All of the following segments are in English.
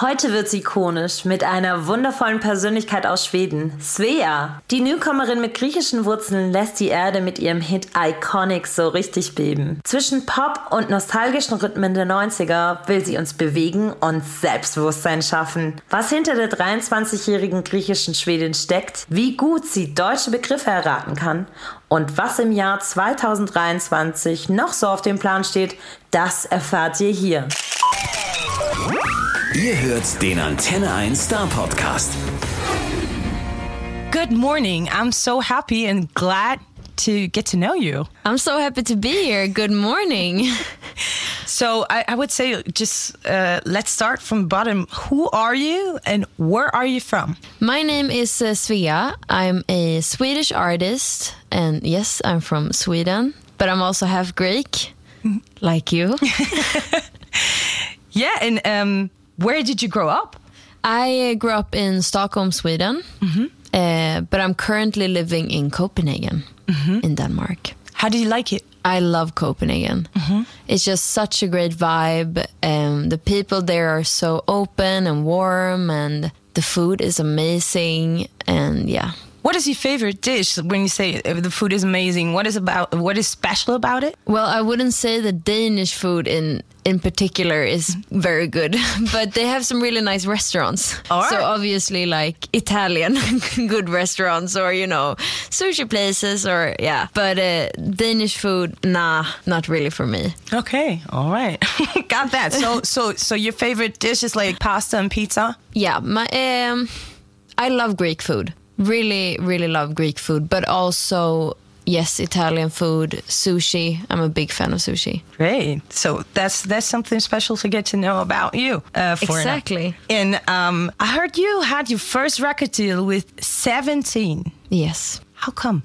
Heute wird's ikonisch mit einer wundervollen Persönlichkeit aus Schweden, Svea. Die Newcomerin mit griechischen Wurzeln lässt die Erde mit ihrem Hit Iconic so richtig beben. Zwischen Pop und nostalgischen Rhythmen der 90er will sie uns bewegen und Selbstbewusstsein schaffen. Was hinter der 23-jährigen griechischen Schwedin steckt, wie gut sie deutsche Begriffe erraten kann und was im Jahr 2023 noch so auf dem Plan steht, das erfahrt ihr hier. Ihr hört den Antenne 1 Star Podcast. Good morning. I'm so happy and glad to get to know you. I'm so happy to be here. Good morning. So I, I would say just uh, let's start from bottom. Who are you and where are you from? My name is uh, Svea. I'm a Swedish artist, and yes, I'm from Sweden, but I'm also half Greek, like you. Yeah, and um, where did you grow up? I uh, grew up in Stockholm, Sweden, uh, but I'm currently living in Copenhagen, in Denmark. How do you like it? I love Copenhagen. It's just such a great vibe. Um, the people there are so open and warm, and the food is amazing. And yeah, What is your favorite dish when you say uh, the food is amazing? What is about what is special about it? well, I wouldn't say the Danish food in in particular is very good, but they have some really nice restaurants. So obviously, like Italian good restaurants, or you know, sushi places, or yeah. But uh, Danish food, nah, not really for me. Okay, all right, got that. So so so your favorite dish is like pasta and pizza. Yeah, my um, I love Greek food. Really, really love Greek food, but also yes, Italian food, sushi. I'm a big fan of sushi. Great. So that's that's something special to get to know about you. Uh, for Exactly. And um, I heard you had your first record deal with 17. Yes. How come?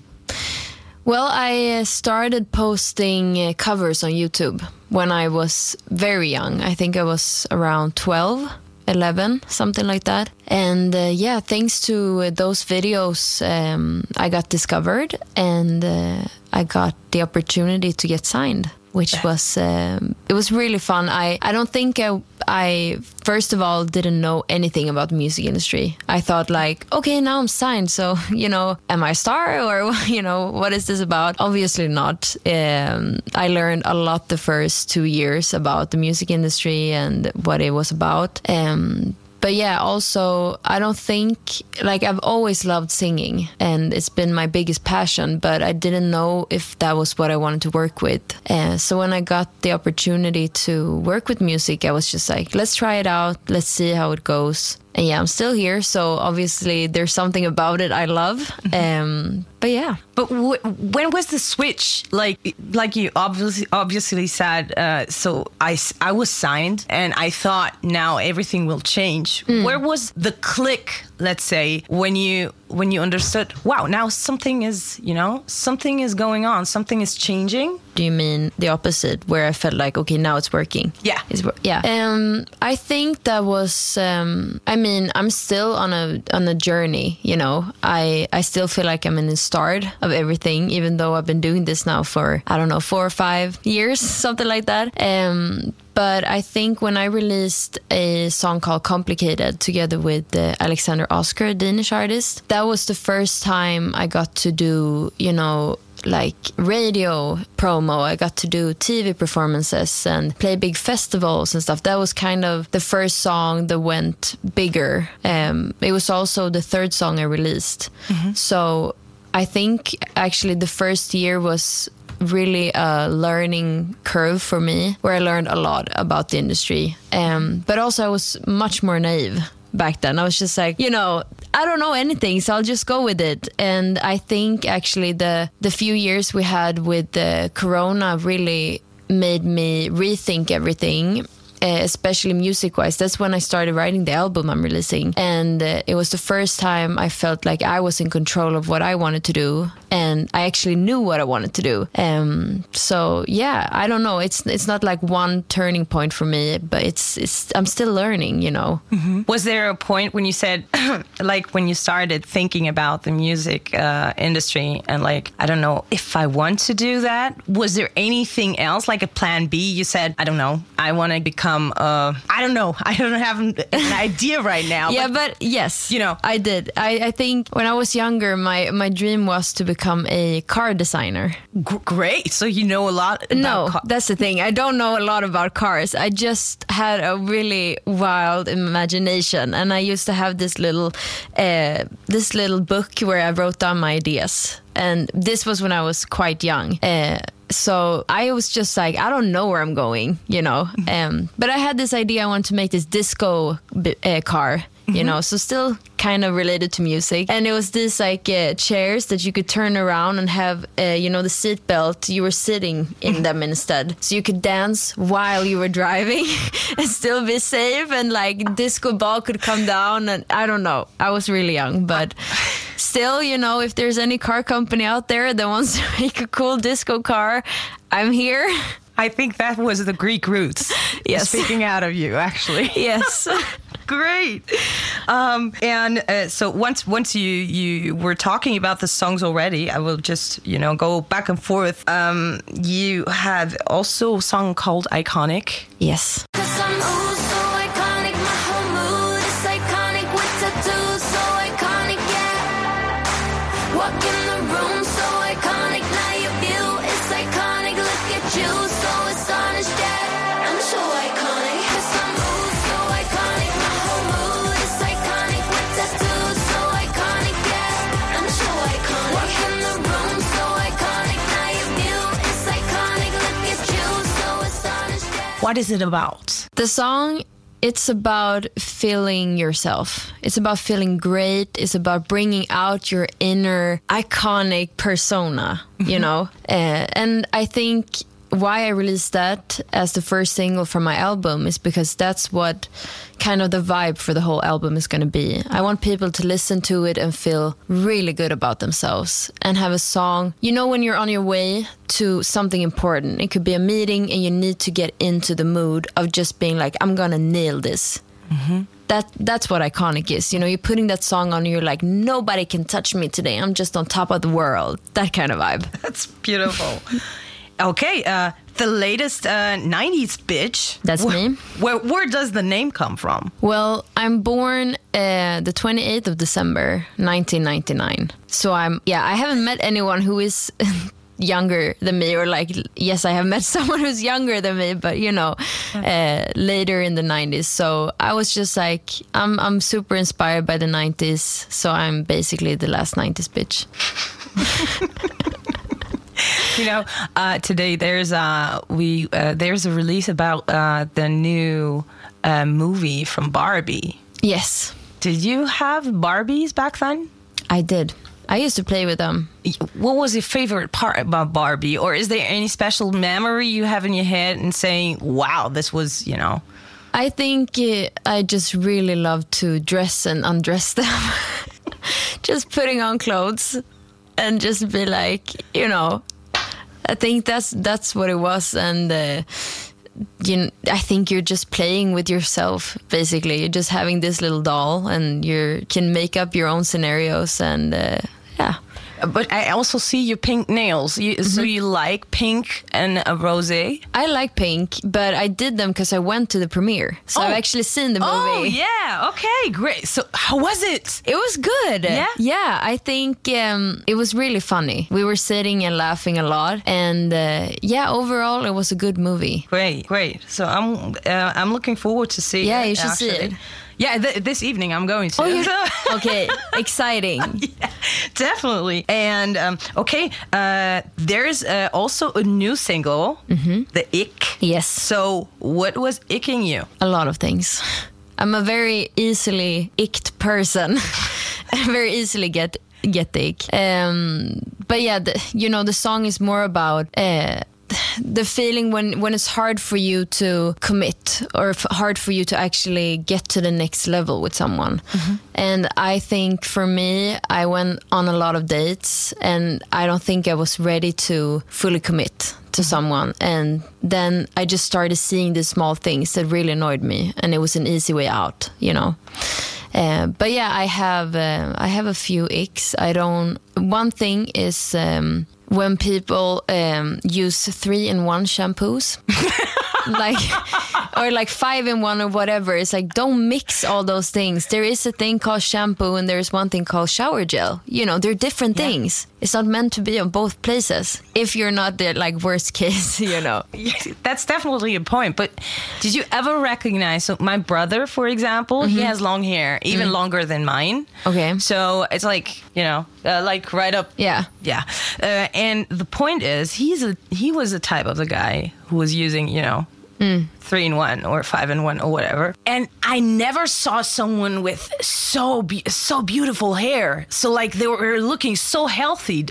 Well, I uh, started posting uh, covers on YouTube when I was very young. I think I was around 12, 11, something like that. And uh, yeah, thanks to uh, those videos, um, I got discovered and uh, I got the opportunity to get signed. Which was um, it was really fun. I, I don't think I I first of all didn't know anything about the music industry. I thought like okay now I'm signed, so you know am I a star or you know what is this about? Obviously not. Um, I learned a lot the first two years about the music industry and what it was about. Um, but yeah, also I don't think like I've always loved singing and it's been my biggest passion, but I didn't know if that was what I wanted to work with. Uh, so when I got the opportunity to work with music, I was just like, let's try it out, let's see how it goes. And yeah, I'm still here, so obviously there's something about it I love. Um, but yeah, But w- when was the switch? Like, like you obviously obviously said. Uh, so I I was signed, and I thought now everything will change. Where was the click? Let's say when you when you understood. Wow, now something is you know something is going on. Something is changing. do you mean the opposite, where I felt like, okay, now it's working? Yeah. It's, wor- yeah. Um, I think that was. Um, I mean, I'm still on a on a journey. You know, I I still feel like I'm in the start of everything, even though I've been doing this now for I don't know four or five years, something like that. Um, but I think when I released a song called Complicated together with uh, Alexander Oscar, a Danish artist, that was the first time I got to do, you know, like radio promo. I got to do TV performances and play big festivals and stuff. That was kind of the first song that went bigger. Um, it was also the third song I released. So I think actually the first year was really a learning curve for me where I learned a lot about the industry. Um, but also I was much more naive back then. I was just like, you know, I don't know anything, so I'll just go with it. And I think actually the the few years we had with the corona really made me rethink everything. Uh, especially music wise, that's when I started writing the album I'm releasing. And uh, it was the first time I felt like I was in control of what I wanted to do. And I actually knew what I wanted to do. Um, so yeah, I don't know. It's it's not like one turning point for me, but it's it's I'm still learning, you know. Was there a point when you said, like, when you started thinking about the music uh, industry and, like, I don't know if I want to do that? Was there anything else, like a plan B? You said, I don't know, I want to become become uh I don't know. I don't have an an idea right now. yeah, but yes, You know. I did. I, I think when I was younger, my my dream was to become a car designer. G- great. So you know a lot about No, that's the thing. I don't know a lot about cars. I just had a really wild imagination, and I used to have this little, uh, this little book where I wrote down my ideas. And this was when I was quite young. Uh, so I was just like, I don't know where I'm going, you know. Um, but I had this idea. I wanted to make this disco uh, car. You know, so still kind of related to music, and it was these like uh, chairs that you could turn around and have, uh, you know, the seat belt. You were sitting in them instead, so you could dance while you were driving and still be safe. And like disco ball could come down, and I don't know. I was really young, but still, you know, if there's any car company out there that wants to make a cool disco car, I'm here. I think that was the Greek roots. Yes. Speaking out of you, actually. Yes. Great. Um, and uh, so once once you you were talking about the songs already, I will just you know go back and forth. Um, you have also a song called "Iconic." yes. What is it about? The song it's about feeling yourself. It's about feeling great. It's about bringing out your inner iconic persona, you know? Uh, and I think why I released that as the first single from my album is because that's what kind of the vibe for the whole album is going to be. I want people to listen to it and feel really good about themselves and have a song. You know, when you're on your way to something important, it could be a meeting and you need to get into the mood of just being like, I'm going to nail this. Mm-hmm. That that's what iconic is. You know, you're putting that song on, and you're like, nobody can touch me today. I'm just on top of the world. That kind of vibe. That's beautiful. Okay, uh, the latest uh, '90s bitch. That's Wh- me. Where where does the name come from? Well, I'm born uh, the 28th of December, 1999. So I'm, yeah, I haven't met anyone who is younger than me, or like, yes, I have met someone who's younger than me, but you know, uh, later in the 90s. So I was just like, I'm, I'm super inspired by the 90s. So I'm basically the last 90s bitch. You know, uh, today there's uh, we uh, there's a release about uh, the new uh, movie from Barbie. Yes, Did you have Barbies back then? I did. I used to play with them. What was your favorite part about Barbie, or is there any special memory you have in your head and saying, "Wow, this was," you know? I think I just really love to dress and undress them. just putting on clothes and just be like, you know, I think that's that's what it was, and uh, you. I think you're just playing with yourself. Basically, you're just having this little doll, and you can make up your own scenarios, and uh, yeah. But I also see your pink nails. You, So you like pink and a rosé? I like pink, but I did them because I went to the premiere, so Oh. I've actually seen the movie. Oh yeah, okay, great. So how was it? It was good. Yeah? Yeah, I think um, it was really funny. We were sitting and laughing a lot. And uh, yeah, overall, it was a good movie. Great, great. So I'm uh, I'm looking forward to see. Yeah, it, you should see it. Yeah, th- this evening I'm going to. Oh, you're- okay, exciting. Yeah, definitely. And um, okay, uh, there's uh, also a new single, "The Ick." Mm-hmm. Yes. So what was icking you? A lot of things. I'm a very easily icked person. I very easily get get the ick. Um, but yeah, the, you know, the song is more about uh, the feeling when when it's hard for you to commit or f- hard for you to actually get to the next level with someone. And I think for me, I went on a lot of dates, and I don't think I was ready to fully commit to someone. And then i just started seeing these small things that really annoyed me and it was an easy way out you know? Uh, but yeah i have uh, i have a few icks. I don't one thing is um, when people um, use three in one shampoos. Like or like five in one or whatever. It's like don't mix all those things. There is a thing called shampoo and there's one thing called shower gel. You know, they're different things. It's not meant to be on both places. If you're not the like worst case, you know. That's definitely a point. But did you ever recognize? So my brother, for example, he has long hair, even longer than mine. Okay. So it's like you know, uh, like right up. Yeah. Yeah. Uh, and the point is, he's a he was the type of the guy who was using you know. Three in one or five in one or whatever, and I never saw someone with so be- so beautiful hair. So like they were looking so healthy.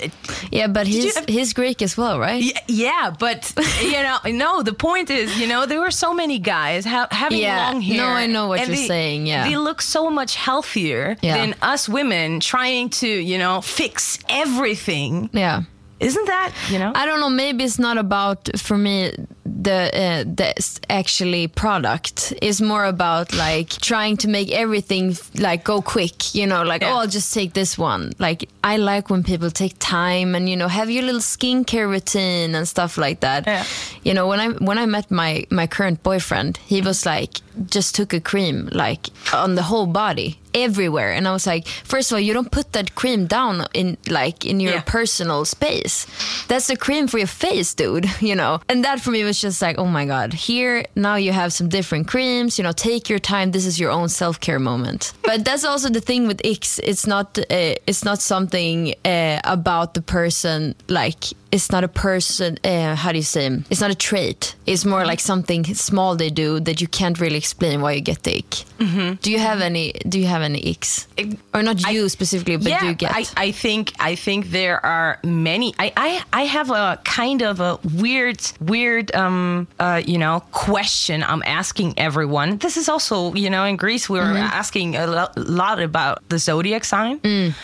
Yeah, but he's ev- he's Greek as well, right? Yeah, yeah, but you know, no. The point is, you know, there were so many guys ha- having Yeah. long hair. No, I know what you're they- saying, yeah. they look so much healthier Yeah. than us women trying to, you know, fix everything. Yeah. Isn't that, you know? I don't know. Maybe it's not about for me the uh, the actually product. is more about like trying to make everything like go quick. You know, like Yeah. oh, I'll just take this one. Like I like when people take time and you know have your little skincare routine and stuff like that. Yeah. You know, when I when I met my my current boyfriend, he was like just took a cream like on the whole body everywhere and i was like first of all you don't put that cream down in like in your Yeah. personal space that's a cream for your face dude you know and that for me was just like oh my god here now you have some different creams you know take your time. This is your own self-care moment. But that's also the thing with icks it's not uh, it's not something uh, about the person like it's not a person uh, how do you say it's not a trait. It's more like something small they do that you can't really explain why you get the ick. Do you have any do you have any icks? Or not you specifically but do you get? I, I think I think there are many. I, I I have a kind of a weird weird um uh you know question I'm asking everyone. This is also you know in Greece we were Mm-hmm. asking a lo- lot about the zodiac sign.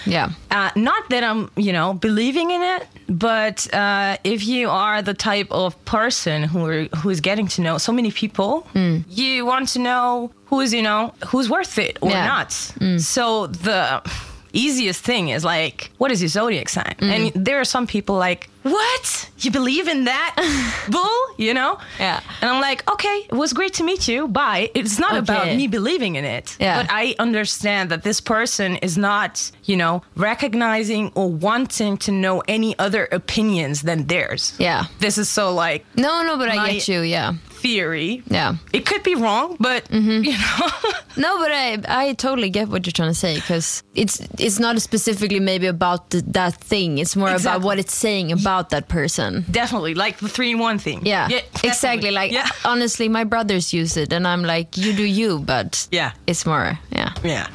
yeah Uh, not that I'm, you know, believing in it, but uh, if you are the type of person who are, who is getting to know so many people, Mm. you want to know who's, you know, who's worth it or Yeah. Mm. not. So the easiest thing is like, what is your zodiac sign? Mm. And there are some people like, what? You believe in that bull? You know? Yeah. And I'm like, okay, it was great to meet you. Bye. It's not about me believing in it. Yeah. But I understand that this person is not, you know, recognizing or wanting to know any other opinions than theirs. Yeah. This is so like no no but i get you yeah theory. yeah It could be wrong, but Mm-hmm. you know. No, but I I totally get what you're trying to say because it's it's not specifically maybe about the, that thing. It's more about what it's saying about that person. definitely like the three in one thing. Yeah, definitely. exactly. Like yeah. honestly, my brothers use it, and I'm like, you do you, but Yeah. it's more yeah. Yeah.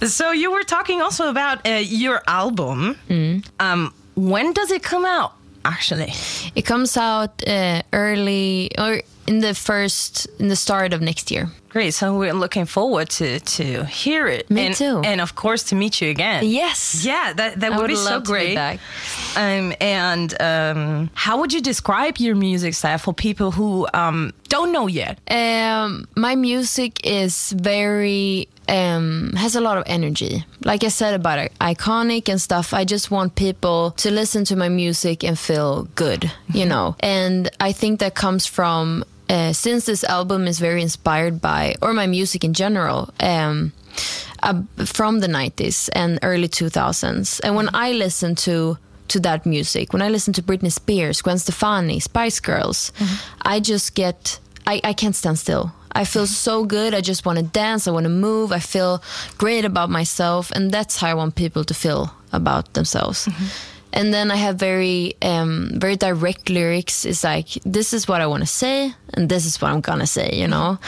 so you were talking also about uh, your album. Mm. Um, when does it come out? Actually, It comes out uh, early or in the first in the start of next year. great. So we're looking forward to to hear it. Me and, too. And of course to meet you again. Yes. Yeah, that that would, would be so love to be great. back. Um, and um, how would you describe your music style for people who um, don't know yet? Um, my music is very um, has a lot of energy. Like I said about I- iconic and stuff. I just want people to listen to my music and feel good, you know. And I think that comes from uh, since this album is very inspired by, or my music in general. Um, uh, from the 90s and early 2000s and when i listen to to that music when i listen to britney spears gwen stefani spice girls i just get I, I can't stand still. I feel so good. I just want to dance. I want to move. I feel great about myself. And that's how i want people to feel about themselves and then i have very um, very direct lyrics it's like this is what i want to say and this is what i'm gonna say you know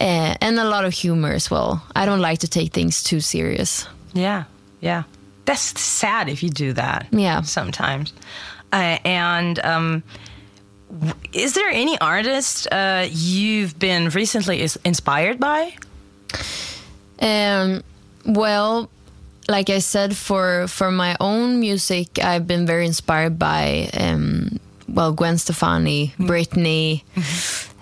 uh, and a lot of humor as well i don't like to take things too serious Yeah, yeah. That's sad if you do that. Yeah. Sometimes. Uh, and um, is there any artist uh, you've been recently is inspired by? Um, well, like I said, for for my own music, I've been very inspired by um, well Gwen Stefani, Britney,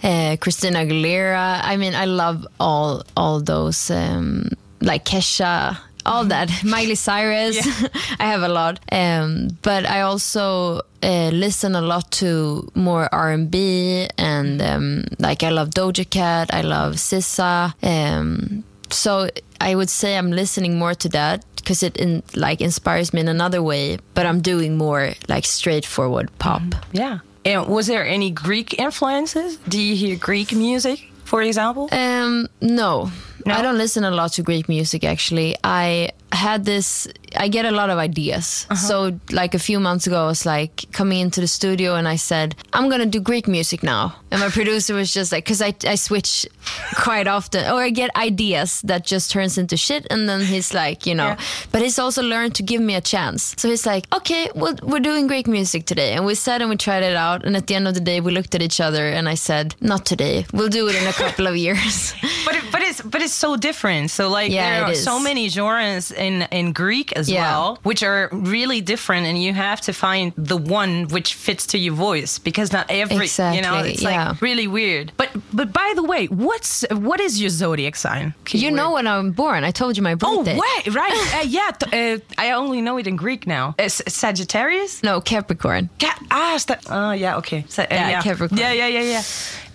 uh, Christina Aguilera. I mean, I love all all those um, like Kesha. all that. Miley Cyrus, I have a lot. Um, but I also uh, listen a lot to more R and B, and um, like I love Doja Cat, I love SZA. Um, so I would say I'm listening more to that because it in, like inspires me in another way. But I'm doing more like straightforward pop. Yeah. And was there any Greek influences? Do you hear Greek music, for example? Um, no. No? I don't listen a lot to Greek music actually. I had this I get a lot of ideas. Uh-huh. So like a few months ago I was like coming into the studio and I said, I'm gonna do Greek music now. And my producer was just like cause I, I switch quite often or I get ideas that just turns into shit and then he's like, you know. Yeah. But he's also learned to give me a chance. So he's like, okay, well, we're doing Greek music today. And we sat and we tried it out. And at the end of the day, we looked at each other and I said, not today. We'll do it in a couple of years. But it, but it's but it's so different. So like Yeah, there are so many genres in in Greek as Yeah. well, which are really different, and you have to find the one which fits to your voice because not every you know it's yeah. like really weird. But but by the way, what's what is your zodiac sign? you know when I'm born. I told you my birthday. Oh birthday. wait, right? uh, yeah, uh, I only know it in Greek now. Uh, Sagittarius. No, Capricorn. Ca- ah, sta- oh yeah, okay. So, uh, Yeah, Capricorn. Yeah, yeah, yeah, yeah.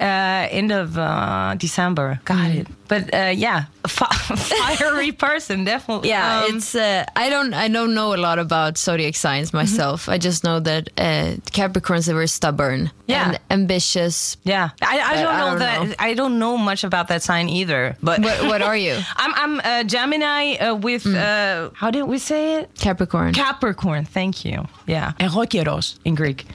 Uh, end of uh, December. Got Mm. it. But uh, yeah, fi- fiery person, definitely. Yeah, Um, it's. Uh, I don't. I don't know a lot about zodiac signs myself. I just know that uh, Capricorns are very stubborn Yeah. and ambitious. yeah. I, I don't I know don't that. know. I don't know much about that sign either. But What, what are you? I'm I'm a Gemini uh, with uh, how did we say it? Capricorn. Capricorn. Thank you. Yeah. Erokeros in Greek.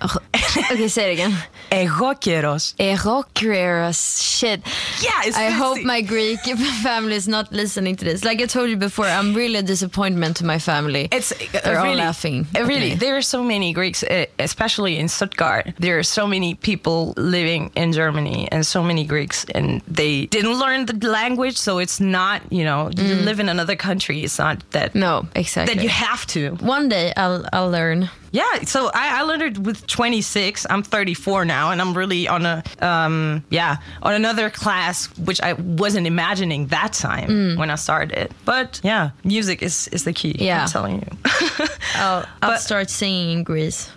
okay, say it again. Erokeros. Erokeros. Shit. Yeah, it's I hope my Greek family is not listening to this. Like I told you before, I'm really a disappointment to my family. It's uh, They're all laughing uh, Really, there are so many Greeks, uh, especially in Stuttgart. There are so many people living in Germany and so many Greeks, and they didn't learn the language, so it's not, you know, you live in another country. It's not that Mm. no, exactly. that you have to. One day I'll I'll learn. Yeah, so I, I learned with 26. I'm 34 now, and I'm really on a um, yeah on another class which I wasn't imagining that time mm. when I started. But yeah, music is is the key. Yeah, I'm telling you. I'll, I'll but, start singing in Greece,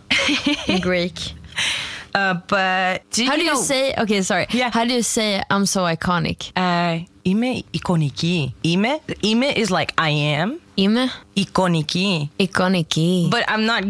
in Greek. Uh, but do how do you know? say? Okay, sorry. Yeah. How do you say I'm so iconic? Uh, ime ikoniki. Ime. Ime is like I am. Είμαι Εικονική. ikoniki. But I'm not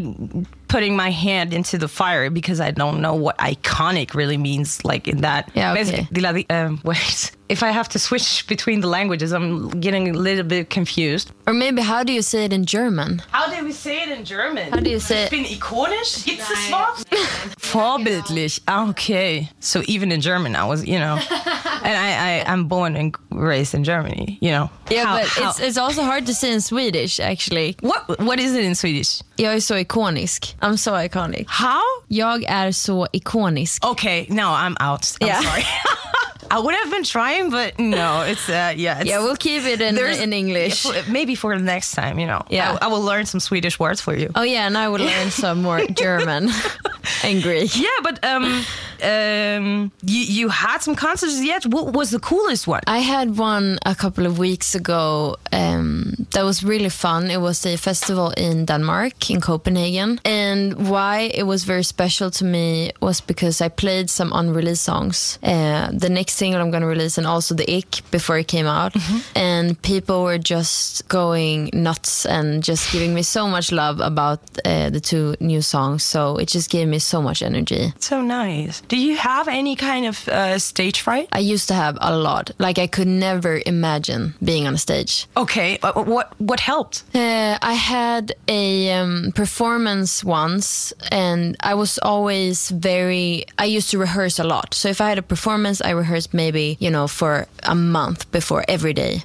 putting my hand into the fire because I don't know what iconic really means. Like in that. Yeah, okay. Basi- Δηλαδή, um, wait. If I have to switch between the languages, I'm getting a little bit confused. or maybe how do you say it in German? How do we say it in German? How do you say it? Ich bin ikonisch? Gibt's das Wort? Vorbildlich. Ah, Okay. So even in German, I was, you know, and I, I, I'm born and raised in Germany, you know. Yeah, How- but how- it's it's also hard to say in Swedish actually. what, what is it in Swedish? Jag är så ikonisk. I'm so iconic. How? Jag är så ikonisk. Okay, no, I'm out. I'm Yeah. sorry. I would have been trying, but no, it's uh, yeah. It's, Yeah, we'll keep it in in English. maybe for the next time, you know. Yeah. I, I will learn some Swedish words for you. Oh yeah, and I will learn some more German and Greek. Yeah, but um, um, you you had some concerts yet? What was the coolest one? I had one a couple of weeks ago um, that was really fun. It was a festival in Denmark, in Copenhagen. And why it was very special to me was because I played some unreleased songs. Uh, the next single I'm going to release, and also the Ick before it came out. And people were just going nuts and just giving me so much love about uh, the two new songs. So it just gave me so much energy. So nice. Do you have any kind of uh, stage fright? I used to have a lot. Like I could never imagine being on a stage. Okay, what what helped? Uh, I had a um, performance once, and I was always very. I used to rehearse a lot. So if I had a performance, I rehearsed maybe you know for a month before every day,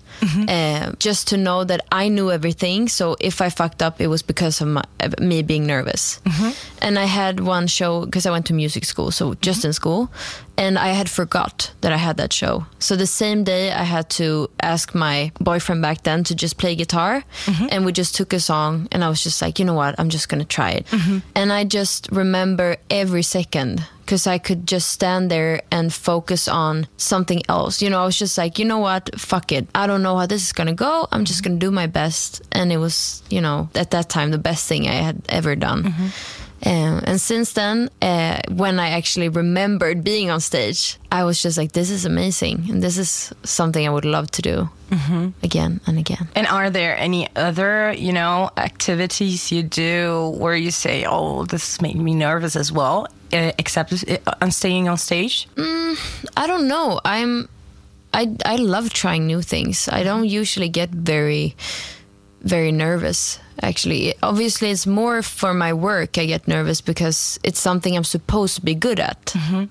uh, just to know that I knew everything. So if I fucked up, it was because of, my, of me being nervous. And I had one show because I went to music school, so just in school, and I had forgot that I had that show. So the same day, I had to ask my boyfriend back then to just play guitar, mm-hmm. and we just took a song, and I was just like, you know what, I'm just gonna try it. Mm-hmm. And I just remember every second because I could just stand there and focus on something else. You know, I was just like, you know what, fuck it. I don't know how this is gonna go. I'm just mm-hmm. gonna do my best, and it was, you know, at that time the best thing I had ever done. Um, and since then, uh, when I actually remembered being on stage, I was just like, this is amazing. And this is something I would love to do again and again. And are there any other, you know, activities you do where you say, "Oh, this made me nervous as well," uh, except uh, on staying on stage? I don't know. I'm I I love trying new things. I don't usually get very very nervous actually. Obviously it's more for my work I get nervous because it's something I'm supposed to be good at. Mm-hmm.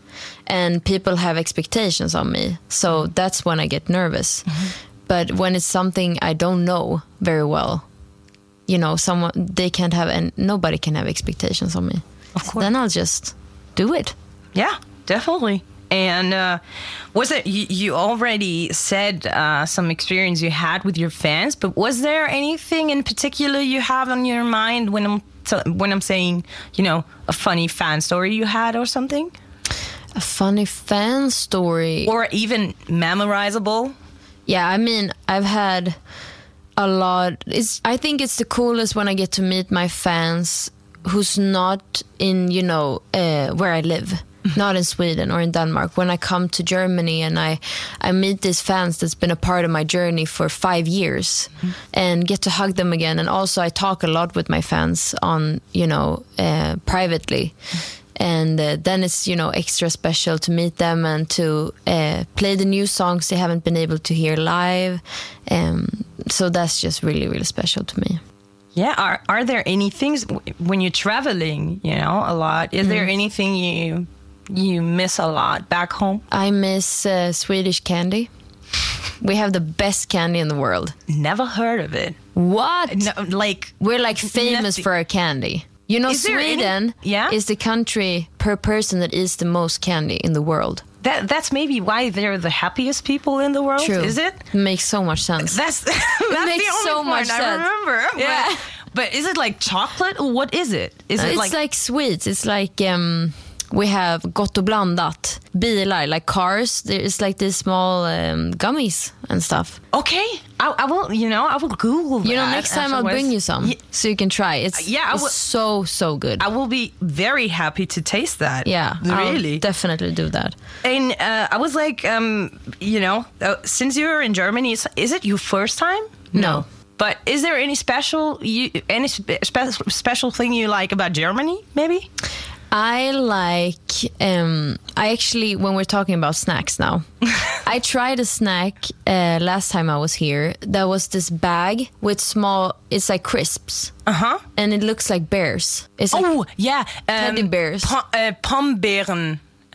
And people have expectations on me. So that's when I get nervous. Mm-hmm. But when it's something I don't know very well, you know, someone they can't have and nobody can have expectations on me. Of So course. then I'll just do it. Yeah, definitely. And uh, was it you, you already said uh, some experience you had with your fans, but was there anything in particular you have on your mind when I'm when I'm saying you know a funny fan story you had or something, A funny fan story. or even memorizable? Yeah, I mean, I've had a lot. It's I think it's the coolest when I get to meet my fans who's not in, you know, uh, where I live. Not in Sweden or in Denmark. When I come to Germany and I, I meet these fans that's been a part of my journey for five years, and get to hug them again. And also, I talk a lot with my fans on, you know, uh, privately and uh, then it's you know extra special to meet them and to uh, play the new songs they haven't been able to hear live um, so that's just really really special to me Yeah. Are are there any things when you're traveling? You know, a lot. Is there anything you you miss a lot back home? i miss uh, swedish candy we have the best candy in the world Never heard of it. what No, like we're like famous Nothing. for our candy you know Is any- sweden Yeah? is the country per person that eats the most candy in the world that. That's maybe why they're the happiest people in the world. true Is it? makes so much sense That's that's makes the only so much I sense. remember. Yeah. But, but is it like chocolate? What is it? Is Uh, it it's like, sweets. It's like um, we have gott och blandat. Bilar, like cars. There's like these small um, gummies and stuff. okay? I, I will. You know, I will Google. That. You know, next time I'll bring you some Ye- so you can try. It's Yeah, I it's will- so so good. I will be very happy to taste that. yeah, really. I'll definitely do that. and uh, I was like, um, you know, uh, since you're in Germany, is, is it your first time? No. But is there any special you any spe- special thing you like about Germany? Maybe. I like. Um, I actually, when we're talking about snacks now, I tried a snack uh, last time I was here. That was this bag with small. It's like crisps, Uh huh. and it looks like bears. It's like Oh yeah, um, Teddy bears. Pom, uh,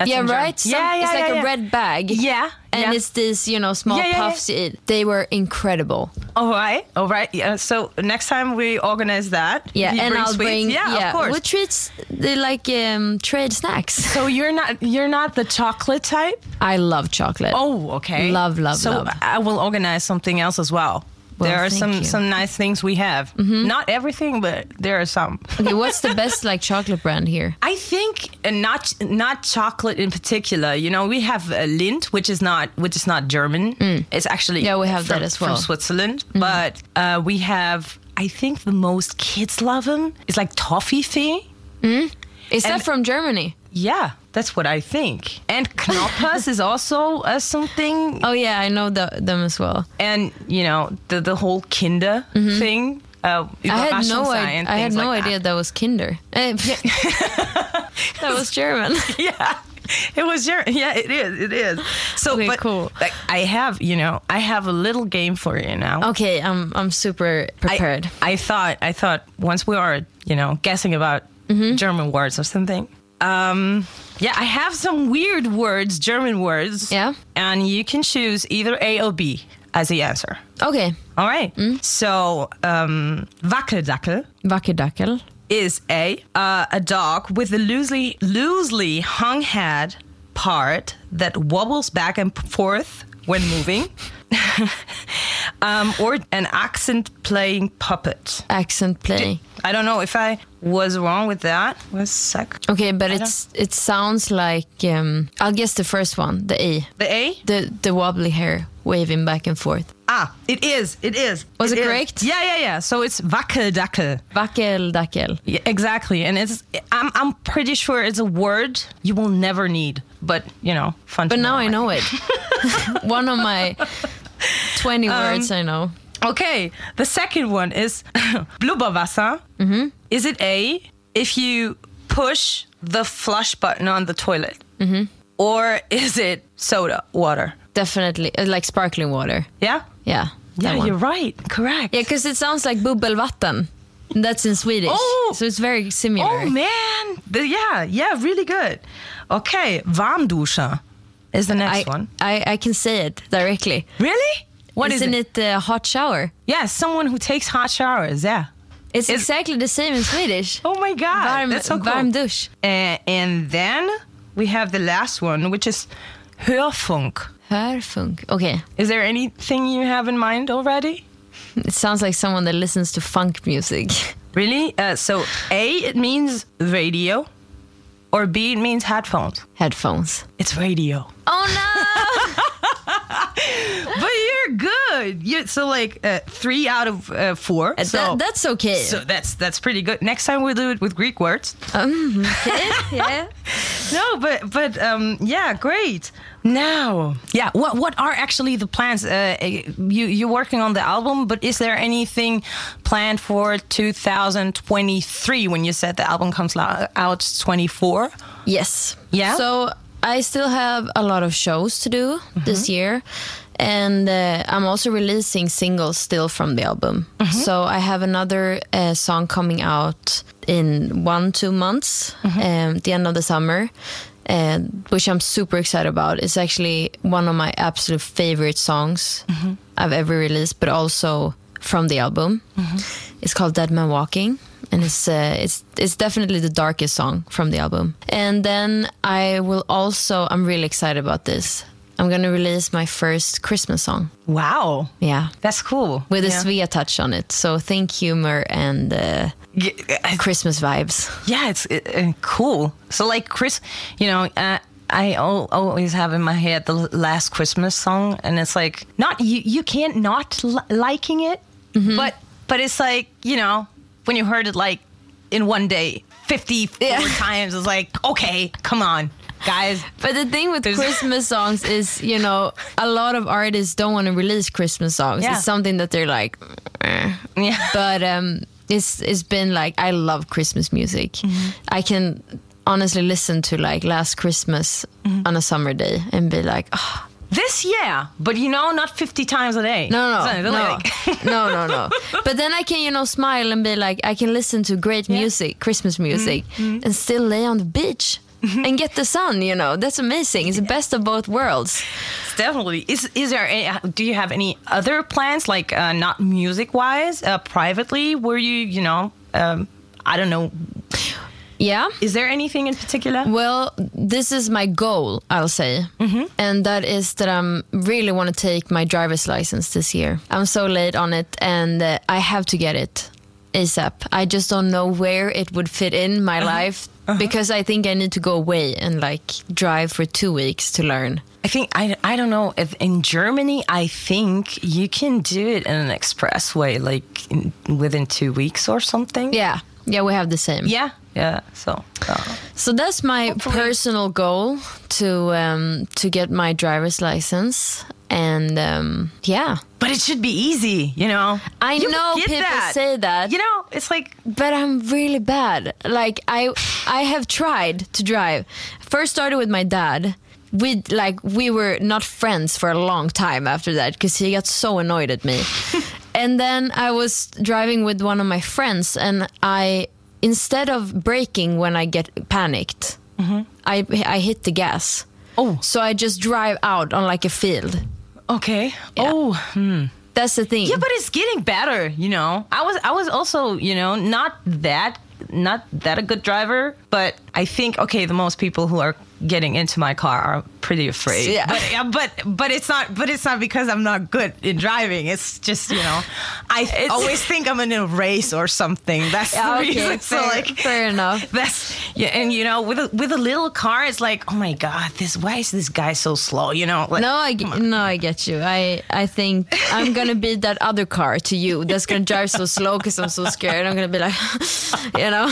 Yeah, right. Some, yeah, yeah, it's like yeah, a red bag. Yeah, and yeah. it's this, you know, small Yeah, yeah, yeah. puffs. eat. They were incredible. All right, all right. Yeah. So next time we organize that. Yeah, and I'll sweets. bring. Yeah, of course. What treats? They like um, trade snacks. so you're not you're not the chocolate type. I love chocolate. Oh, okay. Love, love, so love. I will organize something else as well. Well, there are some you. Mm-hmm. some nice things we have. Not everything, but there are some. Okay, what's the best like chocolate brand here? I think uh, not not chocolate in particular. You know, we have uh, Lindt, which is not which is not German. It's actually Mm. Yeah, we have from, that as from well. Mm-hmm. Switzerland. But uh, we have, I think, the most kids love them. It's like toffee. Is that from Germany? Yeah, that's what I think. And Knoppers is also uh, something. Oh yeah, I know the, them as well. And you know the the whole Kinder thing. Uh, Mm-hmm. I had no idea. I had no like idea that. was Kinder. Eh, that was German. Yeah. It was German. yeah. It is. It is. So, Okay, but cool. like I have, you know, I have a little game for you now. Okay, I'm I'm super prepared. I, I thought I thought once we are you know guessing about Mm-hmm. German words or something. Um, yeah, I have some weird words, German words. Yeah. and you can choose either A or B as the answer. Okay, All right. Mm. So, um, Wackeldackel Wackerdackel. is A, uh, a dog with a loosely loosely hung head part that wobbles back and forth when moving. um, or an accent playing puppet. Accent playing. I don't know if I was wrong with that. Was sec. Okay, but it's it sounds like um, I'll guess the first one, the A, The A? the the wobbly hair waving back and forth. Ah, it is. It is. Was it correct? Yeah, yeah, yeah. So it's wackeldackel. Wackel dackel. Yeah, exactly. And it's I'm I'm pretty sure it's a word you will never need. But you know, fun. But now I right? know it. one of my twenty Um, words I know. Okay, the second one is Blubberwasser. Mm-hmm. Is it A if you push the flush button on the toilet? Mm-hmm. Or is it soda water? Definitely uh, like sparkling water. Yeah? Yeah. Yeah, one. you're right. Correct. Yeah, because it sounds like bubbelvatten. That's in Swedish. Oh! So it's very similar. Oh man. The- yeah, yeah, really good. Okay, Warmduscher is the next I, one. I, I can say it directly. Really? What is Isn't it? it a hot shower? Yeah, someone who takes hot showers. Yeah. It's Is- exactly the same in Swedish. Oh my god, varm, that's so cool. varm dusch. Uh, and then we have the last one, which is Hörfunk. Hörfunk. Okay. Is there anything you have in mind already? It sounds like someone that listens to funk music. Really? Uh, so A, it means radio, or B, it means headphones. Headphones. It's radio. Oh no! But you're good. You so like uh, three out of uh, four. So that, that's okay. so that's that's pretty good. Next time we'll do it with Greek words. um, okay. Yeah. No, but but um, yeah, great. Now, yeah, what what are actually the plans? Uh, you you're working on the album, but is there anything planned for 2023 when you said the album comes out 24? Yes. Yeah? So I still have a lot of shows to do this year. And uh, I'm also releasing singles still from the album. So I have another uh, song coming out in one, two months, um, the end of the summer, uh, which I'm super excited about. It's actually one of my absolute favorite songs I've ever released, but also from the album. It's called Dead Man Walking, and it's uh, it's it's definitely the darkest song from the album. And then I will also I'm really excited about this. I'm gonna release my first Christmas song. Wow, Yeah. that's cool. With a yeah. Svea touch on it. So think humor and uh, Yeah, Christmas vibes. yeah, it's uh, cool. So like Chris, you know, uh, I al- always have in my head the last Christmas song, and it's like not you. You can't not li- liking it, Mm-hmm. but but it's like you know when you heard it like in one day, fifty four Yeah. times, it's like okay, come on, guys. But the thing with Christmas songs is, you know, a lot of artists don't want to release Christmas songs. Yeah. It's something that they're like, eh. Yeah. but um, it's it's been like I love Christmas music. Mm-hmm. I can honestly listen to like Last Christmas Mm-hmm. on a summer day and be like, oh, This year, but you know, not fifty times a day. no, no, So, no, like- no, no, no. But then I can, you know, smile and be like, I can listen to great music, Christmas music, Mm-hmm. and still lay on the beach and get the sun. You know, that's amazing. It's the best of both worlds. Definitely. Is is there? Any, do you have any other plans, like uh, not music wise, uh, privately? Where you, you know, um, I don't know. Yeah. Is there anything in particular? Well, this is my goal, I'll say. Mm-hmm. And that is that I'm really want to take my driver's license this year. I'm so late on it and uh, I have to get it ASAP. I just don't know where it would fit in my uh-huh. life uh-huh. because I think I need to go away and like drive for 2 weeks to learn. I think I, I don't know if in Germany I think you can do it in an expressway like in, within two weeks or something. Yeah. Yeah, we have the same. Yeah. Yeah. So. uh, So that's my personal goal to um, to get my driver's license and um, yeah. but it should be easy, you know. I You know people say that. You know, it's like but I'm really bad. Like I I have tried to drive. First started with my dad. We like we were not friends for a long time after that because he got so annoyed at me. and then I was driving with one of my friends, and I instead of braking when I get panicked, mm-hmm. I I hit the gas. Oh. so I just drive out on like a field. okay. Yeah. Oh. Hmm. That's the thing. Yeah, but it's getting better, you know. I was I was also, you know, not that not that a good driver, but I think okay, the most people who are getting into my car are pretty afraid. Yeah. But but but it's not but it's not because I'm not good in driving. It's just, you know, I always think I'm in a race or something. That's Yeah, the okay, reason. fair, so like fair enough. That's yeah, and you know, with a with a little car, it's like, oh my god, this why is this guy so slow? You know, like, No, I no, I get you. I I think I'm gonna be that other car to you that's gonna drive so slow because I'm so scared. I'm gonna be like, you know,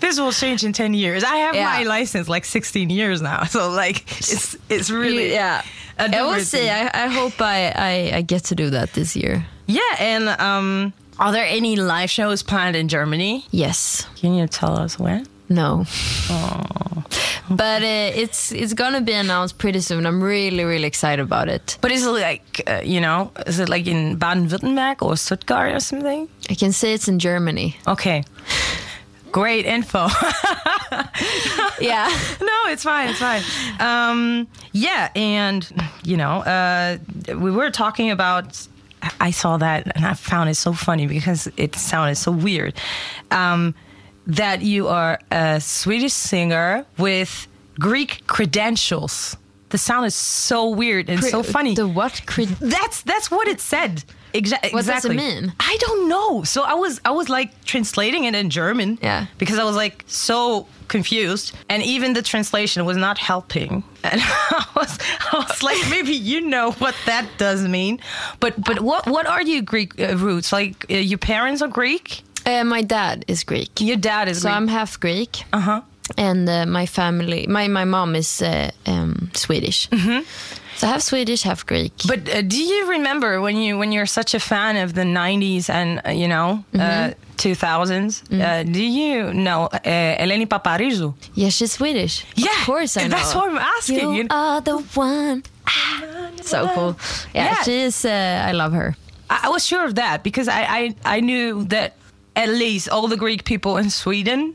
this will change in ten years. I have Yeah. my license like 16 years now, so like it's it's really yeah. I will see. I, I hope I, I I get to do that this year. Yeah, and um, are there any live shows planned in Germany? Yes. Can you tell us when? No. Oh. But uh, it's it's gonna be announced pretty soon. I'm really really excited about it. But is it like uh, you know, is it like in Baden-Württemberg or Stuttgart or something? I can say it's in Germany. Okay. Great info. Yeah. no, it's fine. It's fine. Um, yeah, and you know, uh, we were talking about. I saw that and I found it so funny because it sounded so weird. Um, that you are a Swedish singer with Greek credentials. The sound is so weird and so funny. The what? Cred- That's that's what it said. Exa- What does it exactly. mean? I don't know. So I was I was like translating it in German. Yeah. Because I was like so confused, and even the translation was not helping. And I was I was like, maybe you know what that does mean, but but what what are your Greek uh, roots? Like uh, your parents are Greek. uh, my dad is Greek, Your dad is so Greek. I'm half Greek. uh huh. And uh, my family, my my mom is uh, um, Swedish. So half Swedish, half Greek. But uh, do you remember when you when you're such a fan of the '90s and uh, you know uh, 2000s? Uh, do you know uh, Eleni Paparizou? yeah, she's Swedish. Yeah, of course I know. that's what I'm asking, You are the one. So cool. Yeah, Yeah. she is. Uh, I love her. I, I was sure of that because I, I I knew that at least all the Greek people in Sweden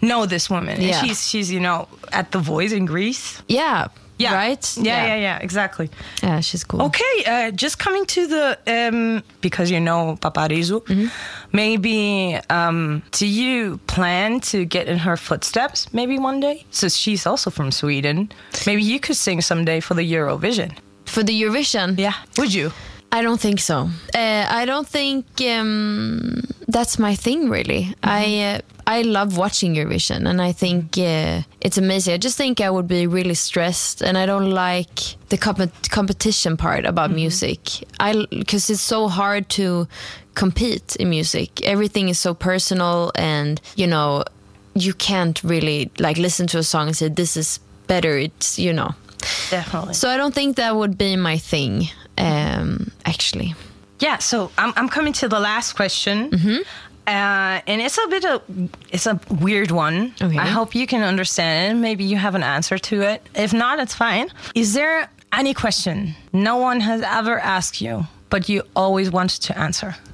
know this woman. And. Yeah. she's she's you know at the Voice in Greece. Yeah. Yeah, Right. Yeah, yeah, yeah, exactly. Yeah, she's cool. Okay, uh, just coming to the um, because you know Paparizou, Mm-hmm. maybe um, do you plan to get in her footsteps maybe one day? So she's also from Sweden. Maybe you could sing someday for the Eurovision. For the Eurovision. Yeah, would you? I don't think so. Uh, I don't think um, that's my thing really. I uh, I love watching Eurovision, and I think uh, it's amazing. I just think I would be really stressed, and I don't like the comp- competition part about music. I because it's so hard to compete in music. Everything is so personal, and you know you can't really like listen to a song and say this is better. It's you know. Definitely. So I don't think that would be my thing, um, actually. Yeah, so I'm, I'm coming to the last question. Mm-hmm. Uh, and it's a bit of it's a weird one. Okay. I hope you can understand it. Maybe you have an answer to it. If not, it's fine. Is there any question no one has ever asked you, but you always wanted to answer?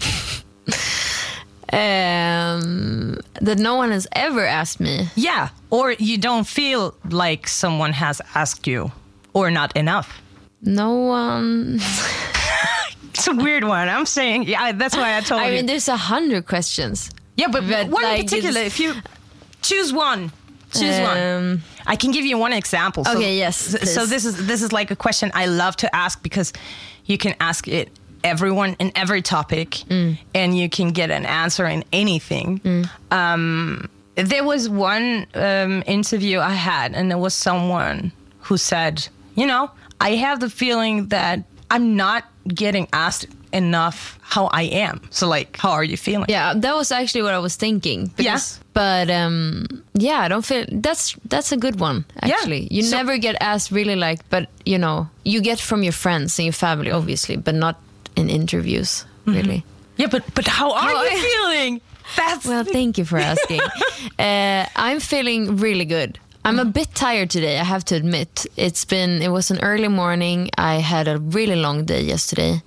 Um, that no one has ever asked me. Yeah, or you don't feel like someone has asked you, or not enough. No one. It's a weird one. I'm saying, yeah, that's why I told I you. I mean, there's a hundred questions. yeah, but, but, one like, in particular, if you choose one, choose one. Um, I can give you one example. So, Okay, yes, So, so this is this is like a question I love to ask because you can ask it everyone in every topic, Mm. and you can get an answer in anything. Um, there was one um, interview I had, and there was someone who said, you know, I have the feeling that I'm not getting asked enough how I am. So like, how are you feeling? yeah, that was actually what I was thinking. because- But um, yeah, I don't feel that's that's a good one. actually. Yeah. You So- never get asked really like, but you know, you get from your friends and your family, obviously, but not in interviews, really. Yeah, but but how are How you are- feeling? That's Well, thank you for asking. uh, I'm feeling really good. I'm a bit tired today, I have to admit. It's been, it was an early morning. I had a really long day yesterday.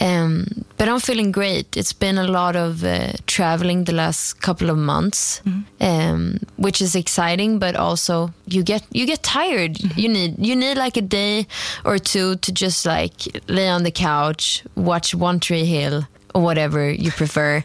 Um, but I'm feeling great. It's been a lot of uh, traveling the last couple of months, um, which is exciting, but also you get, you get tired. You need, you need like a day or two to just like lay on the couch, watch One Tree Hill or whatever you prefer.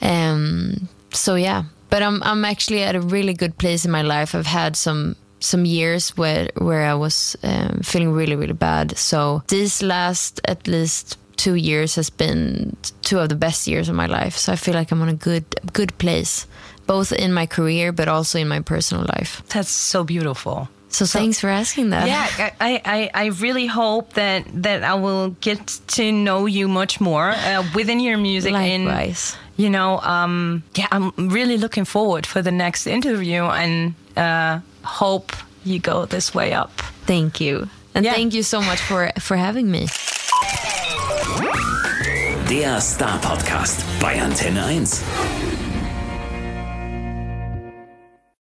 Um, so yeah, but I'm I'm actually at a really good place in my life. I've had some some years where where I was um, feeling really really bad. So these last at least two years has been two of the best years of my life. So I feel like I'm on a good good place, both in my career but also in my personal life. That's so beautiful. So, thanks for asking that. Yeah, I, I, I really hope that that I will get to know you much more uh, within your music. Likewise. And, you know, um, yeah, I'm really looking forward for the next interview and uh, hope you go this way up. Thank you. And Yeah. thank you so much for for having me. Der Star Podcast bei Antenne 1.